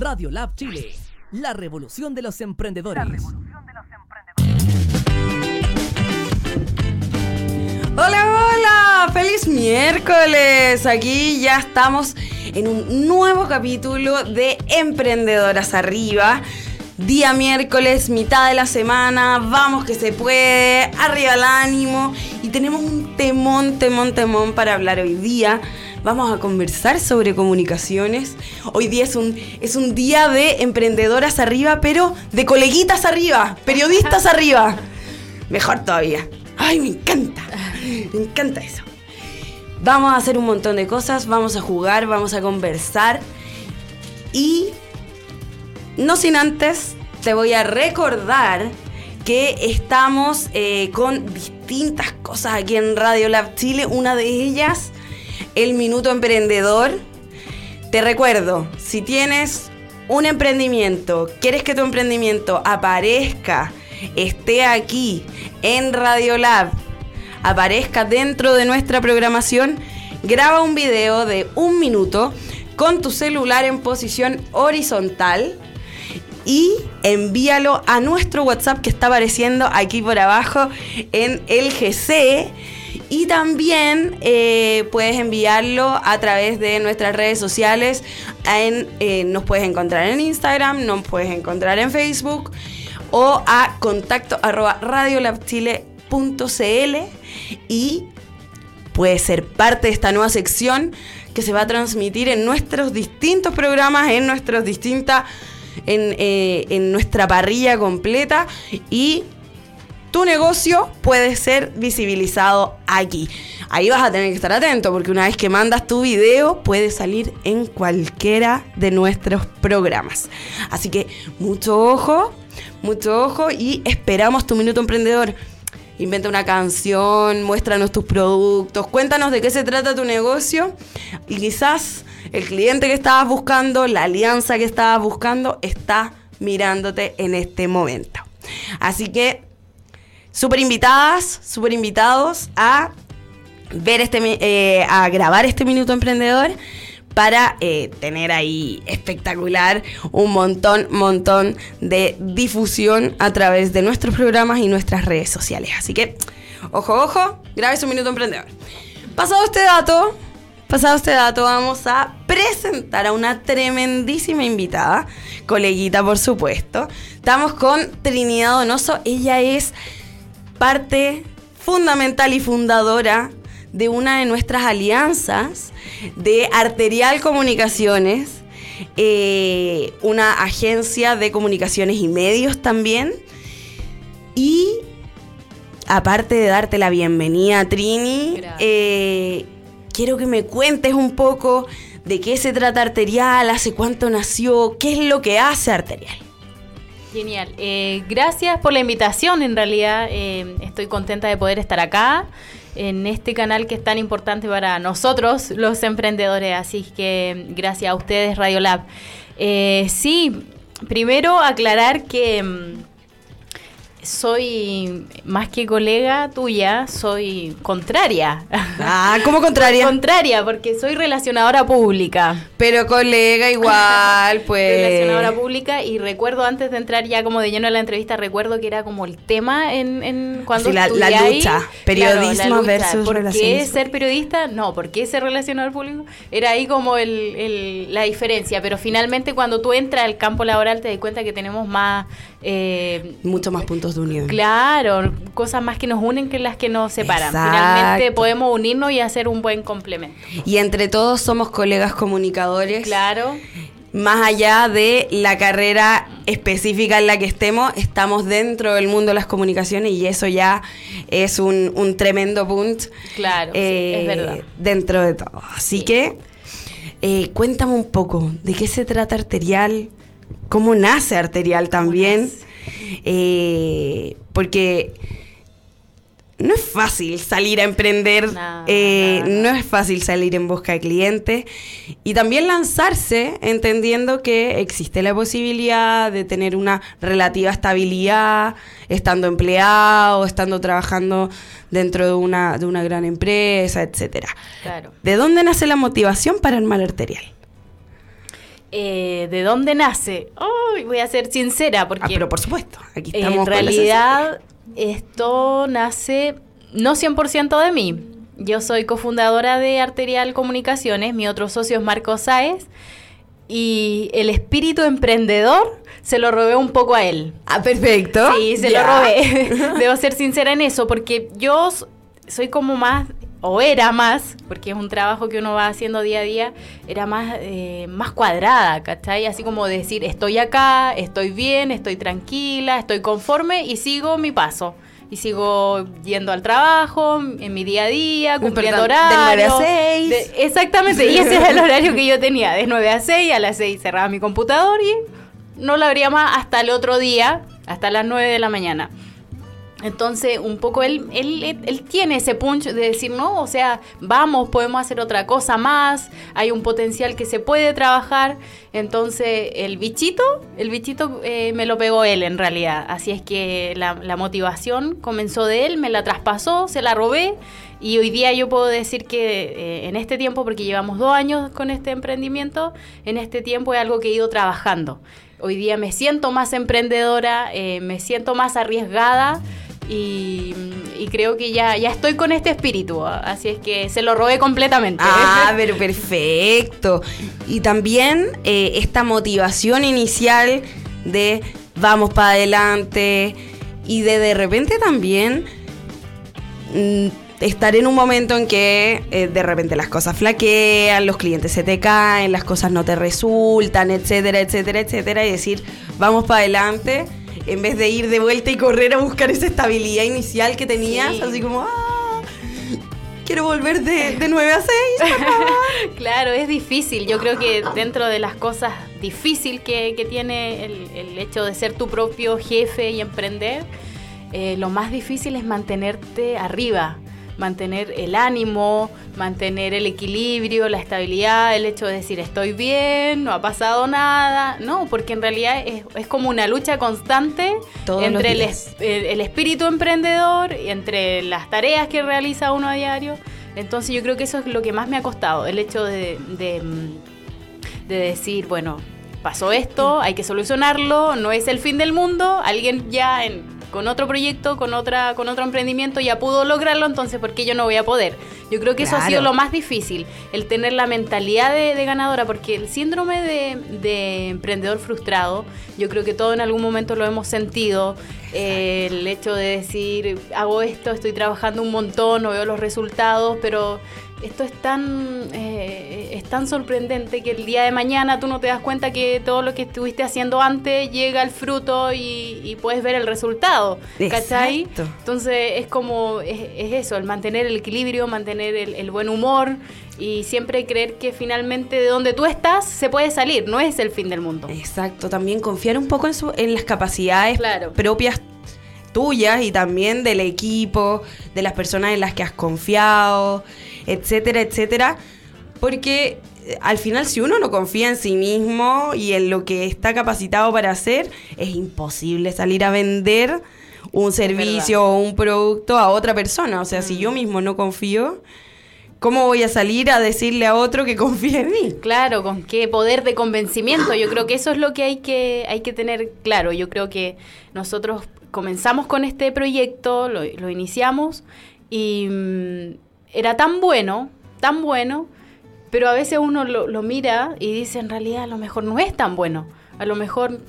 Radio Lab Chile, la revolución de los emprendedores. Hola, hola, feliz miércoles. Aquí ya estamos en un nuevo capítulo de Emprendedoras Arriba. Día miércoles, mitad de la semana, vamos que se puede, arriba el ánimo y tenemos un temón, temón, temón para hablar hoy día. Vamos a conversar sobre comunicaciones. Hoy día es un, es un día de emprendedoras arriba, pero de coleguitas arriba, periodistas arriba. Mejor todavía. Ay, me encanta. Me encanta eso. Vamos a hacer un montón de cosas, vamos a jugar, vamos a conversar. Y no sin antes, te voy a recordar que estamos eh, con distintas cosas aquí en Radio Lab Chile. Una de ellas, el Minuto Emprendedor. Te recuerdo, si tienes un emprendimiento, quieres que tu emprendimiento aparezca, esté aquí en Radio Lab, aparezca dentro de nuestra programación, graba un video de un minuto con tu celular en posición horizontal y envíalo a nuestro WhatsApp que está apareciendo aquí por abajo en el GC. Y también eh, puedes enviarlo a través de nuestras redes sociales. Eh, nos puedes encontrar en Instagram, nos puedes encontrar en Facebook o a contacto arroba y puedes ser parte de esta nueva sección que se va a transmitir en nuestros distintos programas, en nuestras distintas, en, eh, en nuestra parrilla completa y tu negocio puede ser visibilizado aquí. Ahí vas a tener que estar atento porque una vez que mandas tu video puede salir en cualquiera de nuestros programas. Así que mucho ojo, mucho ojo y esperamos tu minuto emprendedor. Inventa una canción, muéstranos tus productos, cuéntanos de qué se trata tu negocio y quizás el cliente que estabas buscando, la alianza que estabas buscando, está mirándote en este momento. Así que súper invitadas, súper invitados a ver este, eh, a grabar este minuto emprendedor para eh, tener ahí espectacular un montón, montón de difusión a través de nuestros programas y nuestras redes sociales. Así que, ojo, ojo, grabe su minuto emprendedor. Pasado este dato, pasado este dato, vamos a presentar a una tremendísima invitada, coleguita por supuesto. Estamos con Trinidad Donoso, ella es parte fundamental y fundadora de una de nuestras alianzas de Arterial Comunicaciones, eh, una agencia de comunicaciones y medios también. Y aparte de darte la bienvenida, Trini, eh, quiero que me cuentes un poco de qué se trata Arterial, hace cuánto nació, qué es lo que hace Arterial. Genial. Eh, gracias por la invitación. En realidad estoy contenta de poder estar acá en este canal que es tan importante para nosotros, los emprendedores. Así que gracias a ustedes, Radiolab. Eh, sí, primero aclarar que mm, soy más que colega tuya, soy contraria. Ah, ¿cómo contraria? contraria, porque soy relacionadora pública. Pero colega igual, pues. Relacionadora pública y recuerdo antes de entrar ya como de lleno a la entrevista, recuerdo que era como el tema en, en cuando sí, la, la, lucha, periodismo claro, la lucha. versus ¿Por qué ser periodista? No, ¿por qué ser relacionador público? Era ahí como el, el, la diferencia, pero finalmente cuando tú entras al campo laboral te das cuenta que tenemos más... Eh, Mucho más puntos de unión. Claro, cosas más que nos unen que las que nos separan. Exacto. Finalmente podemos unirnos y hacer un buen complemento. Y entre todos somos colegas comunicadores. Claro. Más allá de la carrera específica en la que estemos, estamos dentro del mundo de las comunicaciones y eso ya es un, un tremendo punto. Claro, eh, sí, es verdad. Dentro de todo. Así sí. que eh, cuéntame un poco de qué se trata Arterial, cómo nace Arterial también. Eh, porque no es fácil salir a emprender, No, eh, no, no es fácil salir en busca de clientes y también lanzarse entendiendo que existe la posibilidad de tener una relativa estabilidad estando empleado, estando trabajando dentro de una, de una gran empresa. Claro. ¿De dónde nace la motivación para armar arterial? Eh, ¿De dónde nace? Oh, voy a ser sincera porque... Ah, pero por supuesto, aquí estamos. En realidad, esto nace no 100% de mí. Yo soy cofundadora de Arterial Comunicaciones, mi otro socio es Marco Sáez, y el espíritu emprendedor se lo robé un poco a él. Ah, perfecto. Sí, se lo robé. Debo ser sincera en eso, porque yo soy como más o era más, porque es un trabajo que uno va haciendo día a día, era más, eh, más cuadrada, ¿cachai? Así como decir, estoy acá, estoy bien, estoy tranquila, estoy conforme y sigo mi paso. Y sigo yendo al trabajo, en mi día a día, cumpliendo horarios. De 9 a 6. exactamente, y ese es el horario que yo tenía, de 9 a 6, a las 6 cerraba mi computador y no lo abría más hasta el otro día, hasta las 9 de la mañana. Entonces, un poco él, él, tiene ese punch de decir, no, o sea, vamos, podemos hacer otra cosa más, hay un potencial que se puede trabajar. Entonces, el bichito, el bichito eh, me lo pegó él en realidad. Así es que la, la, motivación comenzó de él, me la traspasó, se la robé. Y hoy día yo puedo decir que eh, en este tiempo, porque llevamos dos años con este emprendimiento, en este tiempo es algo que he ido trabajando. Hoy día me siento más emprendedora, eh, me siento más arriesgada. Y, creo que ya, ya estoy con este espíritu, así es que se lo robé completamente. Ah, pero perfecto. Y también eh, esta motivación inicial de vamos para adelante y de de repente también mm, estar en un momento en que eh, de repente las cosas flaquean, los clientes se te caen, las cosas no te resultan, etcétera, etcétera, etcétera, y decir vamos para adelante en vez de ir de vuelta y correr a buscar esa estabilidad inicial que tenías, así como, ah, quiero volver de, de 9 a 6. claro, es difícil. Yo creo que dentro de las cosas difíciles que, que, tiene el, el, hecho de ser tu propio jefe y emprender, eh, lo más difícil es mantenerte arriba mantener el ánimo, mantener el equilibrio, la estabilidad, el hecho de decir estoy bien, no ha pasado nada, no, porque en realidad es, como una lucha constante entre el, el, espíritu emprendedor y entre las tareas que realiza uno a diario. Entonces yo creo que eso es lo que más me ha costado, el hecho de, de, de decir, bueno, pasó esto, hay que solucionarlo, no es el fin del mundo, alguien ya en con otro proyecto, con otra, con otro emprendimiento ya pudo lograrlo, entonces ¿por qué yo no voy a poder? Yo creo que eso ha sido lo más difícil, el tener la mentalidad de, ganadora, porque el síndrome de, emprendedor frustrado, yo creo que todo en algún momento lo hemos sentido, eh, el hecho de decir, hago esto, estoy trabajando un montón, no veo los resultados, pero esto es tan, eh, es tan sorprendente que el día de mañana tú no te das cuenta que todo lo que estuviste haciendo antes llega al fruto y, puedes ver el resultado. ¿Cachai? Entonces es como, es, eso, el mantener el equilibrio, mantener el, buen humor y siempre creer que finalmente de donde tú estás se puede salir, no es el fin del mundo. Exacto, también confiar un poco en, en las capacidades propias tuyas y también del equipo, de las personas en las que has confiado etcétera, etcétera. Porque eh, al final si uno no confía en sí mismo y en lo que está capacitado para hacer, es imposible salir a vender un servicio o un producto a otra persona. O sea, si yo mm. mismo no confío, ¿cómo voy a salir a decirle a otro que confíe en mí? Claro, con qué poder de convencimiento. Yo creo que eso es lo que hay que, hay que tener claro. Yo creo que nosotros comenzamos con este proyecto, lo, iniciamos y mm, era tan bueno, tan bueno, pero a veces uno lo, mira y dice, en realidad a lo mejor no es tan bueno. A lo mejor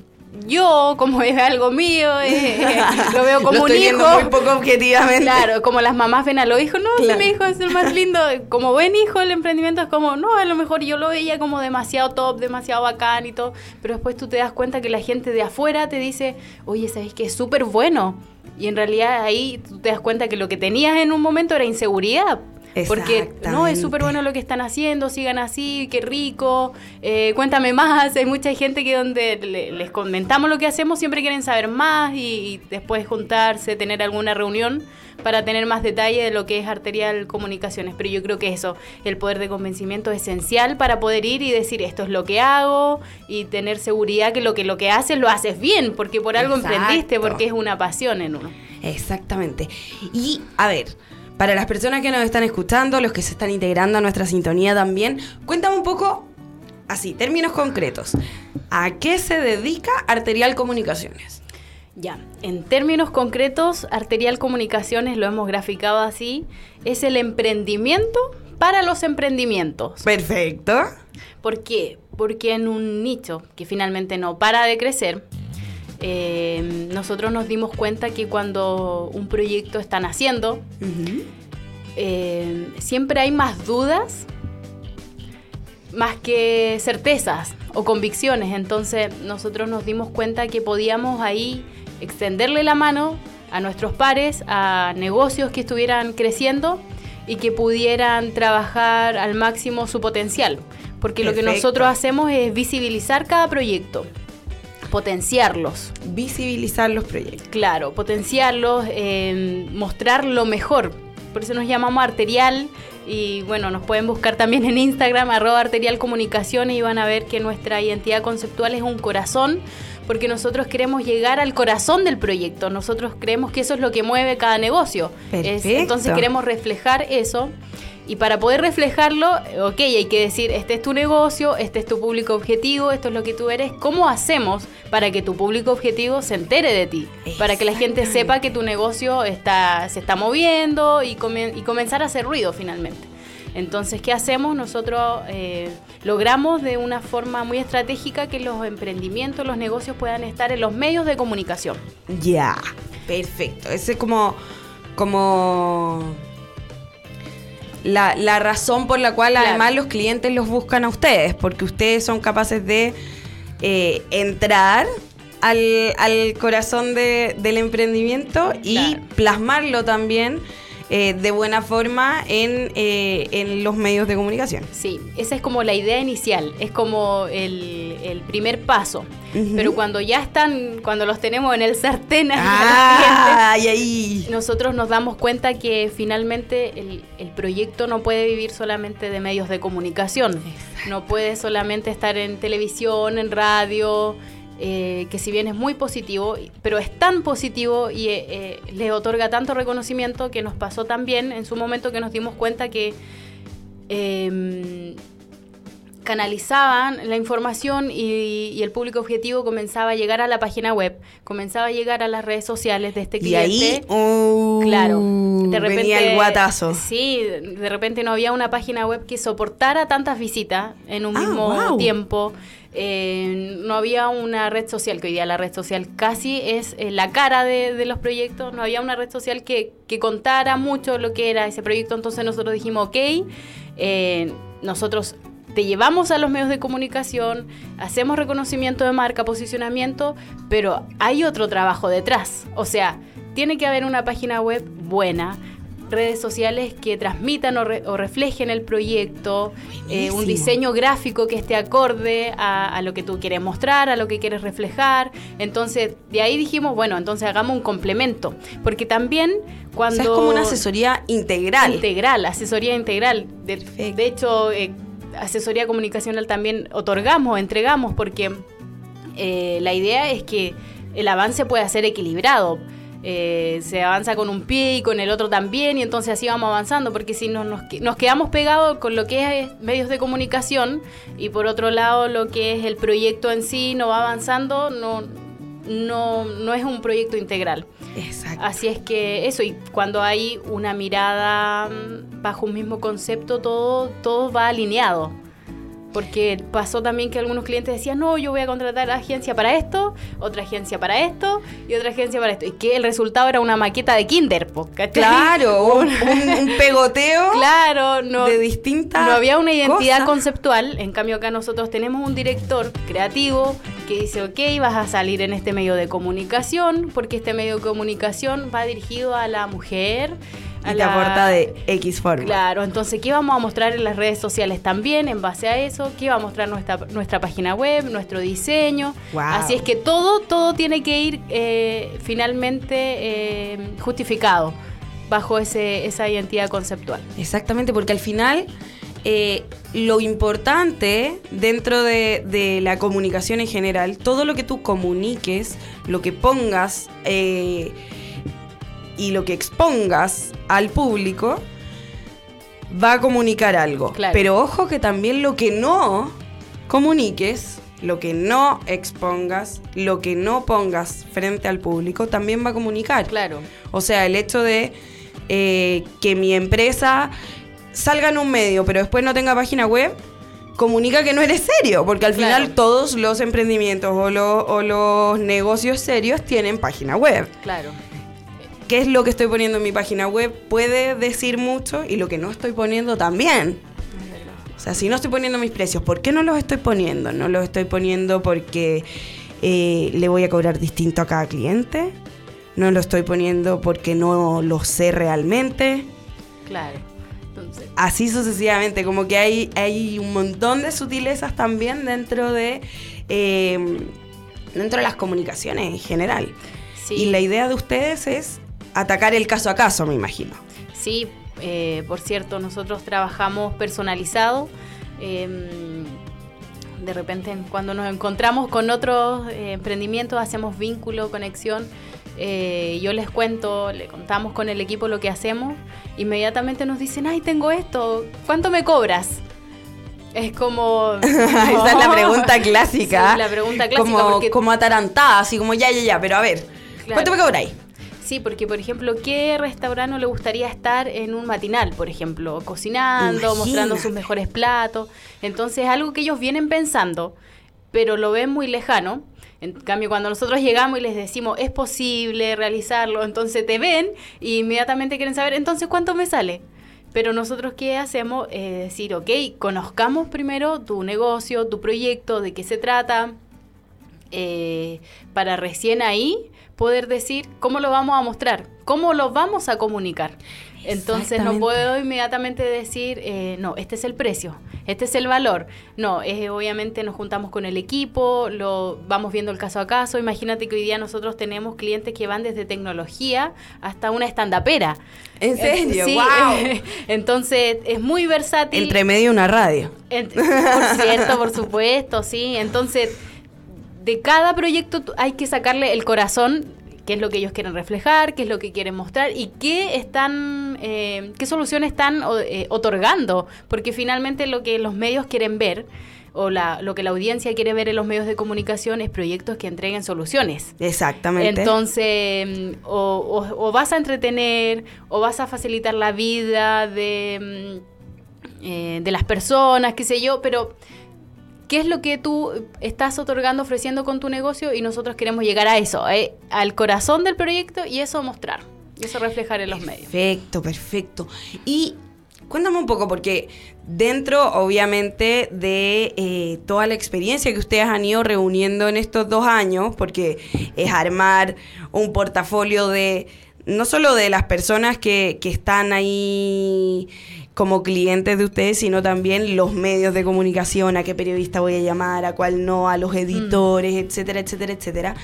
yo, como es algo mío, eh, lo veo como un hijo. muy poco objetivamente. Claro, como las mamás ven a los hijos, no, si mi hijo es el más lindo. Como buen hijo, el emprendimiento es como, no, a lo mejor yo lo veía como demasiado top, demasiado bacán y todo. Pero después tú te das cuenta que la gente de afuera te dice, oye, ¿sabes que es súper bueno? Y en realidad ahí tú te das cuenta que lo que tenías en un momento era inseguridad. Porque no, es súper bueno lo que están haciendo, sigan así, qué rico, eh, cuéntame más. Hay mucha gente que donde les comentamos lo que hacemos siempre quieren saber más y, después juntarse, tener alguna reunión para tener más detalle de lo que es arterial comunicaciones. Pero yo creo que eso, el poder de convencimiento es esencial para poder ir y decir esto es lo que hago y tener seguridad que lo que, lo que haces lo haces bien, porque por algo emprendiste, porque es una pasión en uno. Exactamente. Y a ver, para las personas que nos están escuchando, los que se están integrando a nuestra sintonía también, cuéntame un poco así, términos concretos. ¿A qué se dedica Arterial Comunicaciones? Ya, en términos concretos, Arterial Comunicaciones, lo hemos graficado así, es el emprendimiento para los emprendimientos. Perfecto. ¿Por qué? Porque en un nicho que finalmente no para de crecer, eh, nosotros nos dimos cuenta que cuando un proyecto está naciendo, eh, siempre hay más dudas más que certezas o convicciones. Entonces nosotros nos dimos cuenta que podíamos ahí extenderle la mano a nuestros pares, a negocios que estuvieran creciendo y que pudieran trabajar al máximo su potencial. Porque lo que nosotros hacemos es visibilizar cada proyecto, potenciarlos. Visibilizar los proyectos. Claro, potenciarlos, eh, mostrar lo mejor. Por eso nos llamamos arterial y bueno, nos pueden buscar también en Instagram, arroba arterial comunicaciones y van a ver que nuestra identidad conceptual es un corazón porque nosotros queremos llegar al corazón del proyecto. Nosotros creemos que eso es lo que mueve cada negocio. entonces queremos reflejar eso. Y para poder reflejarlo, ok, hay que decir, este es tu negocio, este es tu público objetivo, esto es lo que tú eres. ¿Cómo hacemos para que tu público objetivo se entere de ti? Para que la gente sepa que tu negocio está, se está moviendo y, y comenzar a hacer ruido finalmente. Entonces, ¿qué hacemos? Nosotros eh, logramos de una forma muy estratégica que los emprendimientos, los negocios puedan estar en los medios de comunicación. Ya, perfecto. Ese es como, como la, razón por la cual además los clientes los buscan a ustedes, porque ustedes son capaces de eh, entrar al, corazón del emprendimiento y plasmarlo también eh, de buena forma eh, en, los medios de comunicación. Sí, esa es como la idea inicial, es como el, primer paso. Pero cuando ya están, cuando los tenemos en el sartén, ah, ahí. nosotros nos damos cuenta que finalmente el, el, proyecto no puede vivir solamente de medios de comunicación. No puede solamente estar en televisión, en radio, eh, que si bien es muy positivo, pero es tan positivo y eh, eh, le otorga tanto reconocimiento que nos pasó también en su momento que nos dimos cuenta que em, canalizaban la información y, el público objetivo comenzaba a llegar a la página web, comenzaba a llegar a las redes sociales de este cliente. Y ahí, uh, claro, de repente venía el guatazo. Sí, de repente no había una página web que soportara tantas visitas en un ah, mismo tiempo. Eh, no había una red social, que hoy día la red social casi es eh, la cara de, los proyectos, no había una red social que, contara mucho lo que era ese proyecto, entonces nosotros dijimos, ok, eh, nosotros te llevamos a los medios de comunicación, hacemos reconocimiento de marca, posicionamiento, pero hay otro trabajo detrás, o sea, tiene que haber una página web buena, redes sociales que transmitan o, reflejen el proyecto, eh, un diseño gráfico que esté acorde a, lo que tú quieres mostrar, a lo que quieres reflejar. Entonces, de ahí dijimos, bueno, entonces hagamos un complemento, porque también cuando... es como una asesoría integral. Integral, asesoría integral. De, hecho, eh, asesoría comunicacional también otorgamos, entregamos, porque eh, la idea es que el avance pueda ser equilibrado eh, se avanza con un pie y con el otro también, y entonces así vamos avanzando, porque si no, nos, nos quedamos pegados con lo que es medios de comunicación y por otro lado lo que es el proyecto en sí no va avanzando, no, no, no es un proyecto integral. Exacto. Así es que eso, y cuando hay una mirada mm, bajo un mismo concepto, todo, todo va alineado. Porque pasó también que algunos clientes decían, no, yo voy a contratar a agencia para esto, otra agencia para esto y otra agencia para esto. Y que el resultado era una maqueta de Kinder, Claro, un, pegoteo claro, no, de distintas No había una identidad conceptual. En cambio acá nosotros tenemos un director creativo que dice, ok, vas a salir en este medio de comunicación, porque este medio de comunicación va dirigido a la mujer y la... aporta de X forma. Claro, entonces, ¿qué vamos a mostrar en las redes sociales también en base a eso? ¿Qué va a mostrar nuestra, nuestra página web, nuestro diseño? Así es que todo, todo tiene que ir eh, finalmente eh, justificado bajo ese, esa identidad conceptual. Exactamente, porque al final... Eh, lo importante dentro de, de, la comunicación en general, todo lo que tú comuniques, lo que pongas y lo que expongas al público va a comunicar algo. Pero ojo que también lo que no comuniques, lo que no expongas, lo que no pongas frente al público, también va a comunicar. Claro. O sea, el hecho de eh, que mi empresa salga en un medio, pero después no tenga página web, comunica que no eres serio, porque al Claro. final todos los emprendimientos o, lo- o los negocios serios tienen página web. Claro. ¿Qué es lo que estoy poniendo en mi página web? Puede decir mucho y lo que no estoy poniendo también. O sea, si no estoy poniendo mis precios, ¿por qué no los estoy poniendo? No los estoy poniendo porque eh, le voy a cobrar distinto a cada cliente. No lo estoy poniendo porque no lo sé realmente. Claro. Entonces, Así sucesivamente, como que hay, hay un montón de sutilezas también dentro de, eh, dentro de las comunicaciones en general. sí. Y la idea de ustedes es atacar el caso a caso, me imagino. Sí, eh, por cierto, nosotros trabajamos personalizado. em, de repente, cuando nos encontramos con otros eh, emprendimientos, hacemos vínculo, conexión. eh, yo les cuento, le contamos con el equipo lo que hacemos. Inmediatamente nos dicen, ay, tengo esto, ¿cuánto me cobras? Es como... Esa es la pregunta clásica. Sí, la pregunta clásica, Como, porque- como atarantada, así como ya, ya, ya, pero a ver, ¿cuánto me cobráis? Sí, porque por ejemplo, ¿qué restaurante no le gustaría estar en un matinal, por ejemplo, cocinando, Imagínate. mostrando sus mejores platos? Entonces, algo que ellos vienen pensando, pero lo ven muy lejano. En cambio, cuando nosotros llegamos y les decimos, es posible realizarlo, entonces te ven y inmediatamente quieren saber, entonces, ¿cuánto me sale? Pero nosotros, ¿qué hacemos? Eh, decir, ok, conozcamos primero tu negocio, tu proyecto, de qué se trata, eh, para recién ahí poder decir cómo lo vamos a mostrar, cómo lo vamos a comunicar. Entonces no puedo inmediatamente decir, eh, no, este es el precio, este es el valor. No, es, obviamente nos juntamos con el equipo, lo vamos viendo el caso a caso. Imagínate que hoy día nosotros tenemos clientes que van desde tecnología hasta una estandapera. ¿En serio? Sí, ¡Wow! Entonces es muy versátil. Entre medio una radio. Por cierto, por supuesto, sí. Entonces, de cada proyecto hay que sacarle el corazón, qué es lo que ellos quieren reflejar, qué es lo que quieren mostrar y qué están, eh, qué soluciones están eh, otorgando, porque finalmente lo que los medios quieren ver o la, lo que la audiencia quiere ver en los medios de comunicación es proyectos que entreguen soluciones. Exactamente. Entonces, o, o- o vas a entretener, o vas a facilitar la vida de, mm, eh, de las personas, qué sé yo, pero ¿qué es lo que tú estás otorgando, ofreciendo con tu negocio? Y nosotros queremos llegar a eso, eh, al corazón del proyecto y eso mostrar, y eso reflejar en los medios. Perfecto, perfecto. Y cuéntame un poco, porque dentro, obviamente, de eh, toda la experiencia que ustedes han ido reuniendo en estos dos años, porque es armar un portafolio de, no solo de las personas que, que están ahí como clientes de ustedes, sino también los medios de comunicación, a qué periodista voy a llamar, a cuál no, a los editores, etcétera, etcétera, etcétera.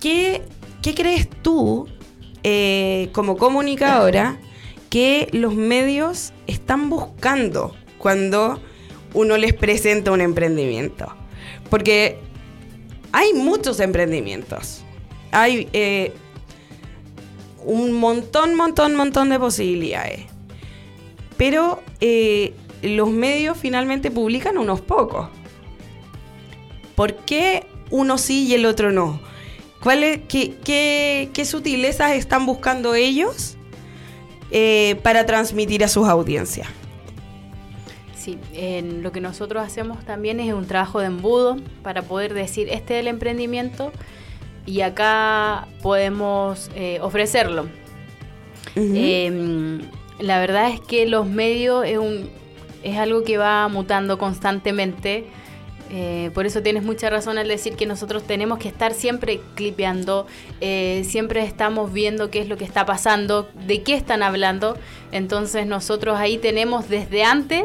¿Qué, qué crees tú, eh, como comunicadora, que los medios están buscando cuando uno les presenta un emprendimiento? Porque hay muchos emprendimientos. Hay eh, un montón, montón, montón de posibilidades. Pero eh, los medios finalmente publican unos pocos. ¿Por qué uno sí y el otro no? ¿Cuáles, qué, qué, qué sutilezas están buscando ellos eh, para transmitir a sus audiencias? Sí, lo que nosotros hacemos también es un trabajo de embudo para poder decir, este es el emprendimiento y acá podemos eh, ofrecerlo. Eh, la verdad es que los medios es, un, es algo que va mutando constantemente. Eh, por eso tienes mucha razón al decir que nosotros tenemos que estar siempre clipeando, eh, siempre estamos viendo qué es lo que está pasando, de qué están hablando. Entonces nosotros ahí tenemos desde antes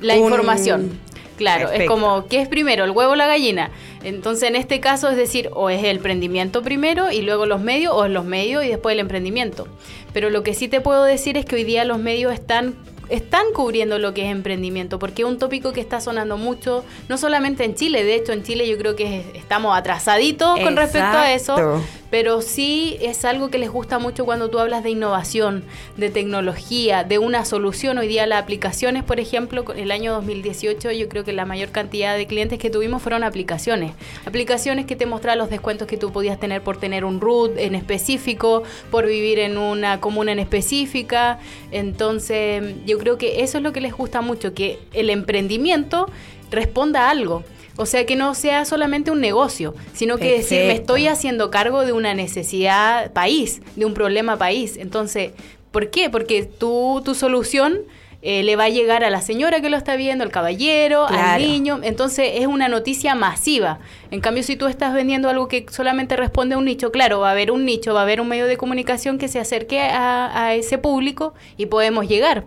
la Un- información. Claro, es como, ¿qué es primero, el huevo o la gallina? Entonces, en este caso, es decir, o es el emprendimiento primero y luego los medios, o es los medios y después el emprendimiento. Pero lo que sí te puedo decir es que hoy día los medios están están cubriendo lo que es emprendimiento, porque es un tópico que está sonando mucho, no solamente en Chile, de hecho en Chile yo creo que estamos atrasaditos con respecto a eso, pero sí es algo que les gusta mucho cuando tú hablas de innovación, de tecnología, de una solución. Hoy día las aplicaciones, por ejemplo, el año 2018 yo creo que la mayor cantidad de clientes que tuvimos fueron aplicaciones. Aplicaciones que te mostraban los descuentos que tú podías tener por tener un root en específico, por vivir en una comuna en específica. Entonces yo creo que eso es lo que les gusta mucho, que el emprendimiento responda a algo. O sea, que no sea solamente un negocio, sino que decir, me estoy haciendo cargo de una necesidad país, de un problema país. Entonces, ¿por qué? Porque tú, tu solución eh, le va a llegar a la señora que lo está viendo, al caballero, al niño. Entonces es una noticia masiva. En cambio, si tú estás vendiendo algo que solamente responde a un nicho, claro, va a haber un nicho, va a haber un medio de comunicación que se acerque a, a ese público y podemos llegar.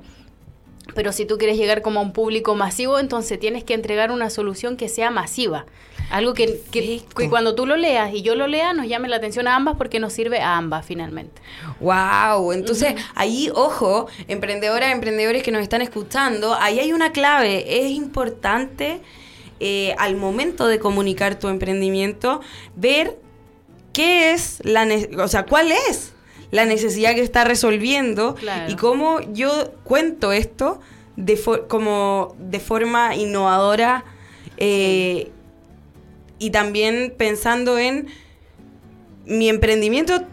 Pero si tú quieres llegar como a un público masivo, entonces tienes que entregar una solución que sea masiva. Algo que, que, cuando tú lo leas y yo lo lea nos llame la atención a ambas porque nos sirve a ambas finalmente. Wow, entonces ahí, ojo, emprendedoras, emprendedores que nos están escuchando, ahí hay una clave. Es importante eh, al momento de comunicar tu emprendimiento ver qué es la, o sea, cuál es la necesidad que está resolviendo y cómo yo cuento esto de como de forma innovadora eh, y también pensando en mi emprendimiento,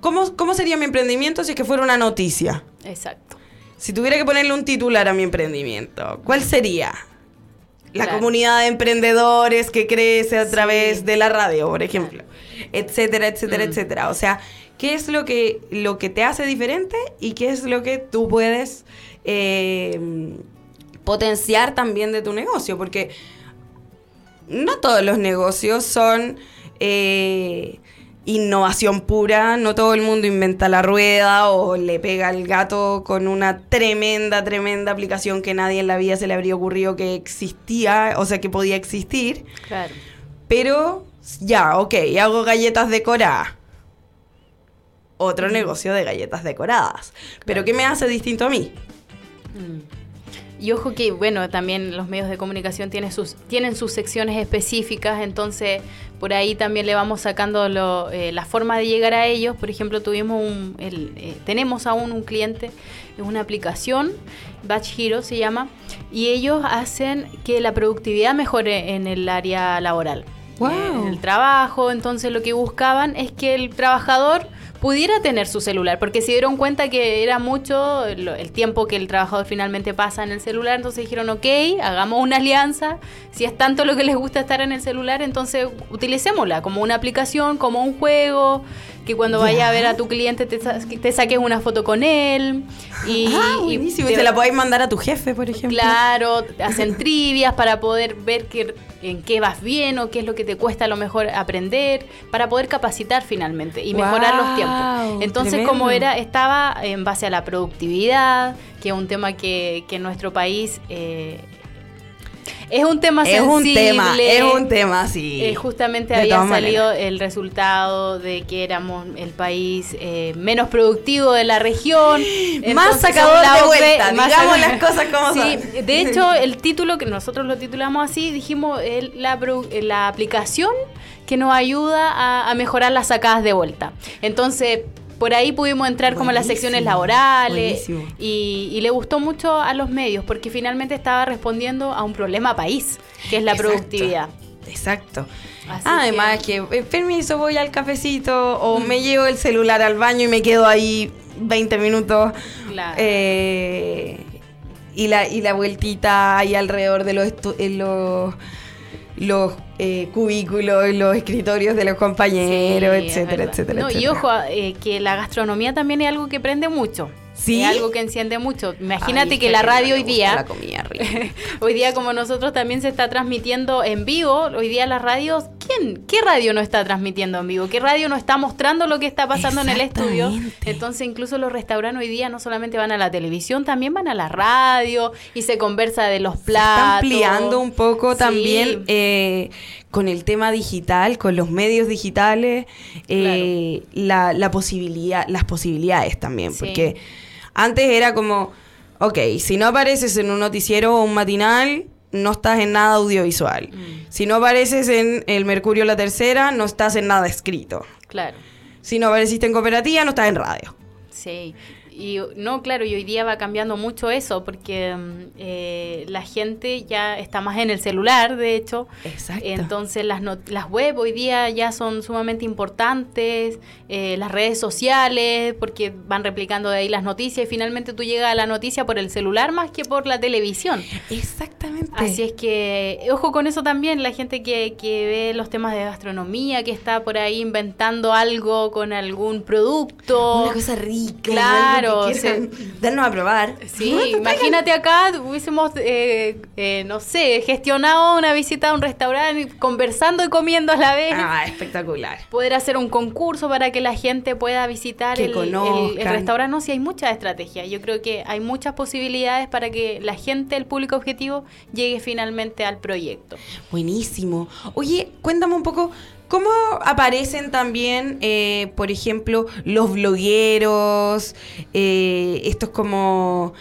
¿cómo, ¿cómo sería mi emprendimiento si es que fuera una noticia? Exacto. Si tuviera que ponerle un titular a mi emprendimiento, ¿cuál sería? La comunidad de emprendedores que crece a través de la radio, por ejemplo, etcétera, etcétera, mm. etcétera. O sea, qué es lo que, lo que te hace diferente y qué es lo que tú puedes eh, potenciar también de tu negocio, porque no todos los negocios son eh, innovación pura, no todo el mundo inventa la rueda o le pega al gato con una tremenda, tremenda aplicación que nadie en la vida se le habría ocurrido que existía, o sea, que podía existir. Claro. Pero ya, ok, hago galletas decoradas otro negocio de galletas decoradas. Pero ¿qué me hace distinto a mí? Mm. Y ojo que, bueno, también los medios de comunicación tienen sus, tienen sus secciones específicas, entonces por ahí también le vamos sacando lo, eh, la forma de llegar a ellos. Por ejemplo, tuvimos un, eh, tenemos aún un cliente, es una aplicación, Batch Hero se llama, y ellos hacen que la productividad mejore en el área laboral. Wow. En el trabajo, entonces lo que buscaban es que el trabajador pudiera tener su celular, porque se dieron cuenta que era mucho el, tiempo que el trabajador finalmente pasa en el celular, entonces dijeron, ok, hagamos una alianza, si es tanto lo que les gusta estar en el celular, entonces utilicémosla como una aplicación, como un juego, que cuando vaya a ver a tu cliente te, te saques una foto con él. Y, ah, y se la podéis mandar a tu jefe, por ejemplo. Claro, hacen trivias para poder ver que, en qué vas bien o qué es lo que te cuesta a lo mejor aprender, para poder capacitar finalmente y mejorar los tiempos. Entonces, como era, estaba en base a la productividad, que es un tema que, que en nuestro país... Eh, es un tema es sensible. un tema, es un tema, sí. Eh, justamente había salido el resultado de que éramos el país eh, menos productivo de la región. más sacador de vuelta, digamos las cosas como sí, De hecho, el título, que nosotros lo titulamos así, dijimos la, la aplicación que nos ayuda a, a mejorar las sacadas de vuelta. Entonces, por ahí pudimos entrar como en las secciones laborales y, le gustó mucho a los medios porque finalmente estaba respondiendo a un problema país, que es la productividad. Exacto. Además que, eh, permiso, voy al cafecito o mm. me llevo el celular al baño y me quedo ahí 20 minutos. Eh, y, la, y la vueltita ahí alrededor de los, los, los eh, cubículos, los escritorios de los compañeros, etcétera, etcétera, Y ojo, eh, que la gastronomía también es algo que prende mucho. ¿Sí? Es algo que enciende mucho. Imagínate que la radio hoy día, hoy día como nosotros también se está transmitiendo en vivo, hoy día las radios, ¿quién? ¿Qué radio no está transmitiendo en vivo? ¿Qué radio no está mostrando lo que está pasando en el estudio? Entonces incluso los restaurantes hoy día no solamente van a la televisión, también van a la radio y se conversa de los platos. Se está ampliando un poco también eh, con el tema digital, con los medios digitales, eh, la, la, posibilidad, las posibilidades también, porque antes era como, ok, si no apareces en un noticiero o un matinal, no estás en nada audiovisual. Mm. Si no apareces en el Mercurio La Tercera, no estás en nada escrito. Claro. Si no apareciste en cooperativa, no estás en radio. Sí. Y no, claro, y hoy día va cambiando mucho eso, porque mm, eh, la gente ya está más en el celular, de hecho. Exacto. Entonces las, not- las web hoy día ya son sumamente importantes, eh, las redes sociales, porque van replicando de ahí las noticias y finalmente tú llegas a la noticia por el celular más que por la televisión. Exactamente. Así es que, ojo con eso también, la gente que, que ve los temas de gastronomía, que está por ahí inventando algo con algún producto. Una cosa rica. Claro, que quieran darnos a probar. Sí, No, imagínate acá, hubiésemos, eh, eh, no sé, gestionado una visita a un restaurante, conversando y comiendo a la vez. Ah, espectacular. Poder hacer un concurso para que la gente pueda visitar el, el- el conozcan. restaurante. No, sí, hay muchas estrategias. Yo creo que hay muchas posibilidades para que la gente, el público objetivo, llegue finalmente al proyecto. Buenísimo. Oye, cuéntame un poco, ¿cómo aparecen también, eh, por ejemplo, los blogueros, eh, estos como,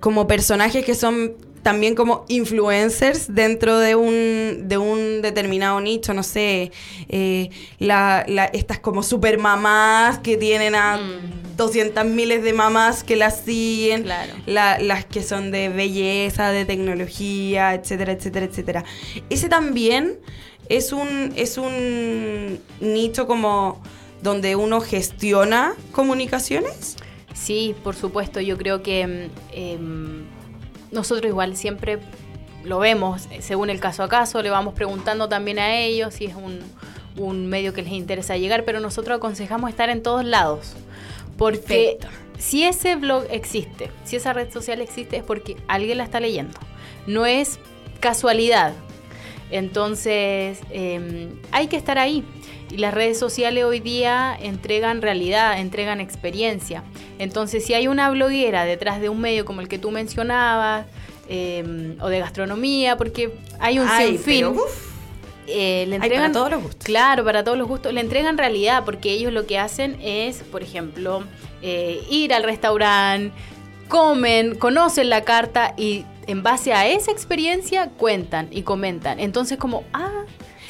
como personajes que son también como influencers dentro de un, de un determinado nicho, no sé, eh, la, la- estas como super mamás que tienen a Mm. 200 miles de mamás que las siguen, Claro. la- las que son de belleza, de tecnología, etcétera, etcétera, etcétera. Ese también es un, es un nicho como donde uno gestiona comunicaciones. Sí, por supuesto, yo creo que mm, em, nosotros igual siempre lo vemos eh, según el caso a caso, le vamos preguntando también a ellos si es un, un medio que les interesa llegar, pero nosotros aconsejamos estar en todos lados. Porque Perfecto. si ese blog existe, si esa red social existe, es porque alguien la está leyendo. No es casualidad. Entonces, eh, hay que estar ahí. Y las redes sociales hoy día entregan realidad, entregan experiencia. Entonces, si hay una bloguera detrás de un medio como el que tú mencionabas, eh, o de gastronomía, porque hay un Ay, sinfín. pero, uf, eh, le hay para entregan todos los gustos. Claro, para todos los gustos. Le entregan realidad porque ellos lo que hacen es, por ejemplo, eh, ir al restaurante, comen, conocen la carta y en base a esa experiencia cuentan y comentan. Entonces como, ah,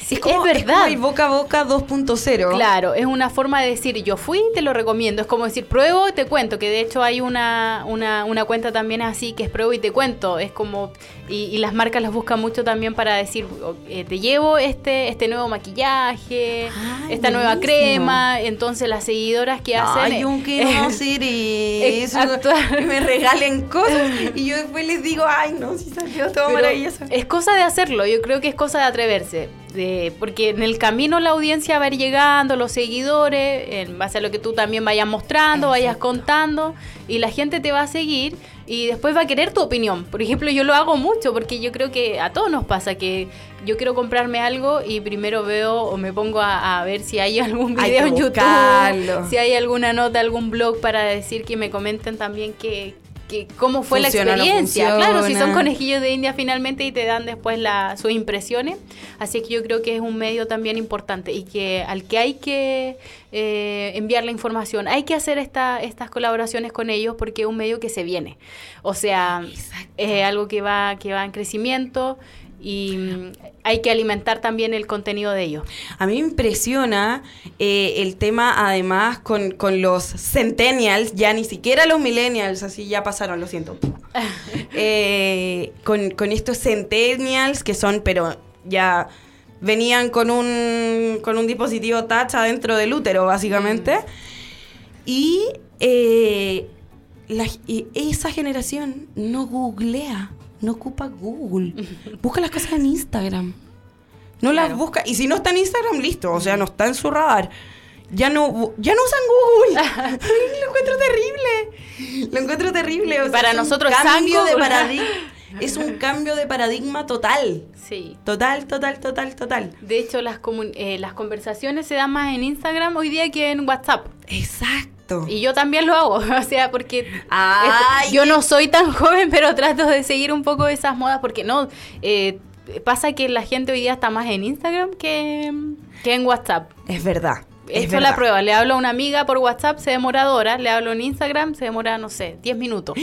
sí, es, como, verdad. como el boca a boca 2.0. Claro, es una forma de decir, yo fui, te lo recomiendo. Es como decir, pruebo, te cuento. Que de hecho hay una, una, una cuenta también así que es pruebo y te cuento. Es como, y, y las marcas las buscan mucho también para decir, o- eh, te llevo este, este nuevo maquillaje, Ay, esta nueva crema. Entonces las seguidoras que hacen... Ay, eh, quiero eh, hacer eso, actuar. me regalen cosas y yo después les digo, ay no, si salió todo Pero maravilloso. Es cosa de hacerlo, yo creo que es cosa de atreverse. De, porque en el camino la audiencia va a ir llegando, los seguidores, en base a lo que tú también vayas mostrando, vayas contando, y la gente te va a seguir y después va a querer tu opinión. Por ejemplo, yo lo hago mucho porque yo creo que a todos nos pasa que yo quiero comprarme algo y primero veo o me pongo a, a ver si hay algún video en. YouTube, si hay alguna nota, algún blog para decir que me comenten también que, que cómo fue Funciona, la no experiencia. claro, si son conejillos de India finalmente y te dan después la, sus impresiones. Así que yo creo que es un medio también importante y que al que hay que eh, enviar la información, hay que hacer esta, estas colaboraciones con ellos porque es un medio que se viene. O sea, es algo que va, que va en crecimiento y mm, hay que alimentar también el contenido de ellos. A mí me impresiona eh, el tema, además, con, con los centennials, ya ni siquiera los millennials, así ya pasaron, lo siento. Eh, con, con estos centennials que son, pero ya venían con un, con un dispositivo touch adentro del útero, básicamente. Y, eh, la- y esa generación no googlea, no ocupa Google. Busca las cosas en Instagram. No las busca. Y si no está en Instagram, listo. O sea, no está en su radar. Ya no, ya no usan Google. Ay, lo encuentro terrible. Lo encuentro terrible. O sea, Para es un nosotros, cambio San de paradigma. Es un cambio de paradigma total. Sí. Total, total, total, total. De hecho, las, eh, las conversaciones se dan más en Instagram hoy día que en WhatsApp. Exacto. Y yo también lo hago, o sea, porque Ay. yo no soy tan joven, pero trato de seguir un poco esas modas, porque no, eh, pasa que la gente hoy día está más en Instagram que, que en WhatsApp. Es verdad. He es la prueba, le hablo a una amiga por WhatsApp, se demora horas, le hablo en Instagram, se demora, no sé, 10 minutos.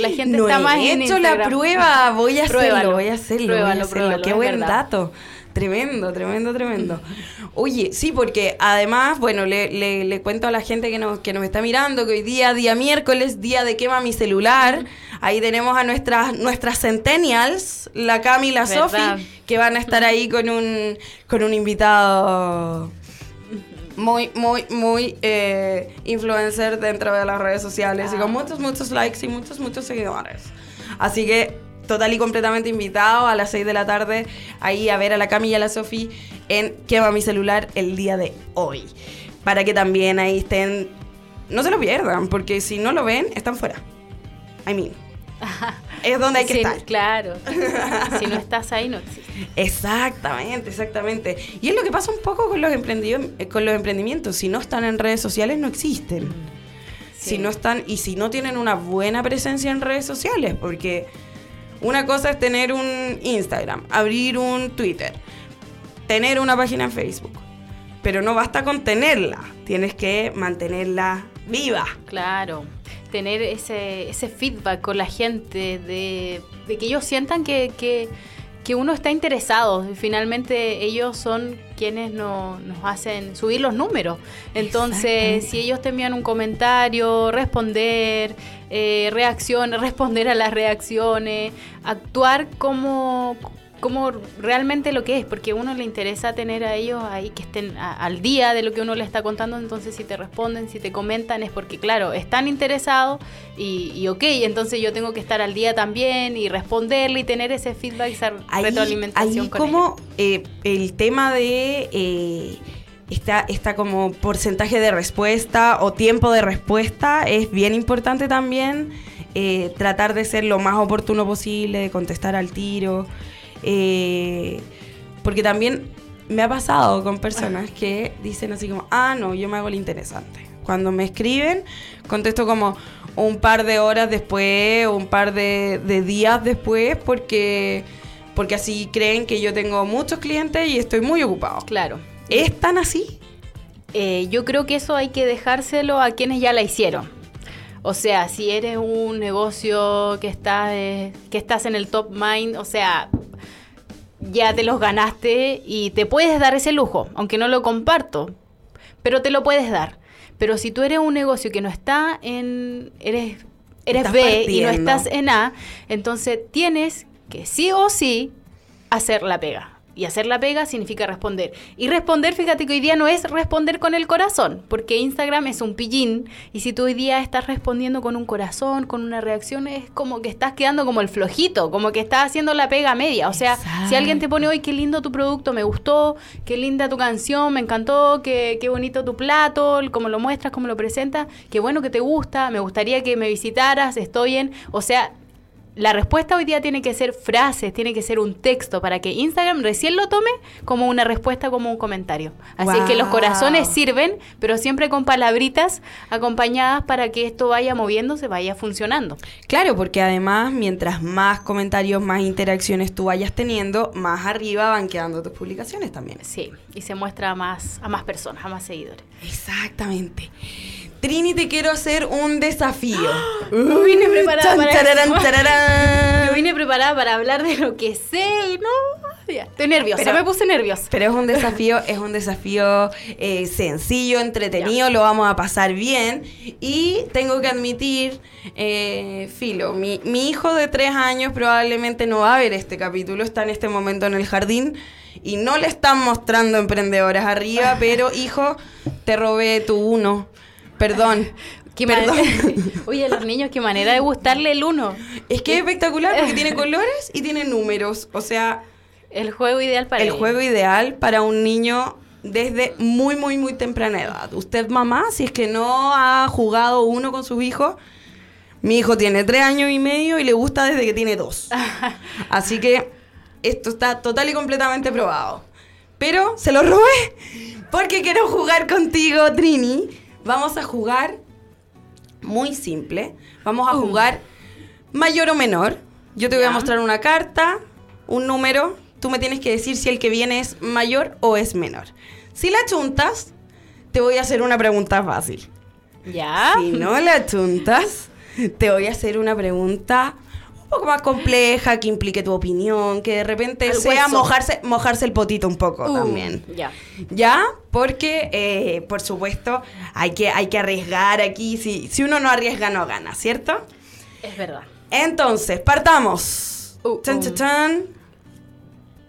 La gente no está he más en hecho Instagram. la prueba, voy a hacerlo, Pruébalo, voy a hacerlo, voy a pruébalo, hacerlo. pruébalo, Qué buen verdad. dato. Tremendo, tremendo, tremendo. Oye, sí, porque además, bueno, le, le, le cuento a la gente que nos, que nos está mirando que hoy día, día miércoles, día de quema mi celular. Ahí tenemos a nuestras, nuestras centennials, la Cami y la Sofi, que van a estar ahí con un, con un invitado muy, muy, muy eh, influencer dentro de las redes sociales y con Ah. muchos, muchos likes y muchos, muchos seguidores. Así que total y completamente invitado a las 6 de la tarde ahí a ver a la Cami y a la Sofi en Quema mi celular el día de hoy. Para que también ahí estén, no se lo pierdan, porque si no lo ven, están fuera. I mean, es donde hay que estar. Claro. si no estás ahí, no existe. Exactamente, exactamente. Y es lo que pasa un poco con los, eh, con los emprendimientos. Si no están en redes sociales, no existen. Si Sí. no están, y si no tienen una buena presencia en redes sociales, porque una cosa es tener un Instagram, abrir un Twitter, tener una página en Facebook. Pero no basta con tenerla, tienes que mantenerla viva. Claro, tener ese, feedback con la gente, de, que ellos sientan que, que, que uno está interesado. Finalmente ellos son quienes no- nos hacen subir los números. Entonces, si ellos te envían un comentario, responder, eh, reacciones, responder a las reacciones, actuar como como realmente lo que es, porque a uno le interesa tener a ellos ahí que estén a- al día de lo que uno le está contando, entonces si te responden, si te comentan, es porque, claro, están interesados y, y ok, entonces yo tengo que estar al día también y responderle y tener ese feedback, esa ahí, retroalimentación ahí con como eh, el tema de eh, esta, esta como porcentaje de respuesta o tiempo de respuesta. Es bien importante también eh, tratar de ser lo más oportuno posible, de contestar al tiro, eh, porque también me ha pasado con personas que dicen así como, ah, no, yo me hago el interesante. Cuando me escriben, contesto como un par de horas después, un par de, de días después, porque, porque así creen que yo tengo muchos clientes y estoy muy ocupado. Claro. ¿Es tan así? Eh, yo creo que eso hay que dejárselo a quienes ya la hicieron. O sea, si eres un negocio que estás, eh, que estás en el top mind, o sea, ya te los ganaste y te puedes dar ese lujo, aunque no lo comparto, pero te lo puedes dar. Pero si tú eres un negocio que no está en, eres, eres B y no estás en A, entonces tienes que sí o sí hacer la pega. Y hacer la pega significa responder. Y responder, fíjate que hoy día no es responder con el corazón, porque Instagram es un pillín. Y si tú hoy día estás respondiendo con un corazón, con una reacción, es como que estás quedando como el flojito, como que estás haciendo la pega media. O sea, si alguien te pone hoy, qué lindo tu producto, me gustó, qué linda tu canción, me encantó, qué, qué bonito tu plato, cómo lo muestras, cómo lo presentas, qué bueno que te gusta, me gustaría que me visitaras, estoy en. O sea, la respuesta hoy día tiene que ser frases, tiene que ser un texto para que Instagram recién lo tome como una respuesta, como un comentario. Así que los Wow. corazones sirven, pero siempre con palabritas acompañadas para que esto vaya moviéndose, vaya funcionando. Claro, porque además, mientras más comentarios, más interacciones tú vayas teniendo, más arriba van quedando tus publicaciones también. Sí, y se muestra a más, a más personas, a más seguidores. Exactamente. Trini, te quiero hacer un desafío. No vine preparada para tararán, eso. tararán. Yo vine preparada para hablar de lo que sé y no... ya, Estoy nerviosa, Pero- me puse nerviosa. Pero es un desafío, es un desafío eh, sencillo, entretenido, lo vamos a pasar bien. Y tengo que admitir, eh, Filo, mi, mi hijo de tres años probablemente no va a ver este capítulo, está en este momento en el jardín y no le están mostrando emprendedoras arriba, pero hijo, te robé tu uno. Perdón. Qué Perdón. manera- Oye, a los niños, qué manera de gustarle el uno. Es que es espectacular porque tiene colores y tiene números. O sea, El juego ideal para el juego ideal para un niño desde muy, muy, muy temprana edad. Usted, mamá, si es que no ha jugado uno con sus hijos, mi hijo tiene tres años y medio y le gusta desde que tiene dos. Así que esto está total y completamente probado. Pero se lo robé porque quiero jugar contigo, Trini. Vamos a jugar muy simple. Vamos a jugar mayor o menor. Yo te voy a mostrar una carta, un número. Tú me tienes que decir si el que viene es mayor o es menor. Si la chuntas, te voy a hacer una pregunta fácil. ¿Ya? Si no la chuntas, te voy a hacer una pregunta poco más compleja, que implique tu opinión, que de repente Al sea hueso. mojarse, mojarse el potito un poco Uh, también. Ya. ¿Ya? Porque, eh, por supuesto, hay que, hay que arriesgar aquí. Si, si uno no arriesga, no gana, ¿cierto? Es verdad. Entonces, partamos. Uh, Chan, uh. chan, chan.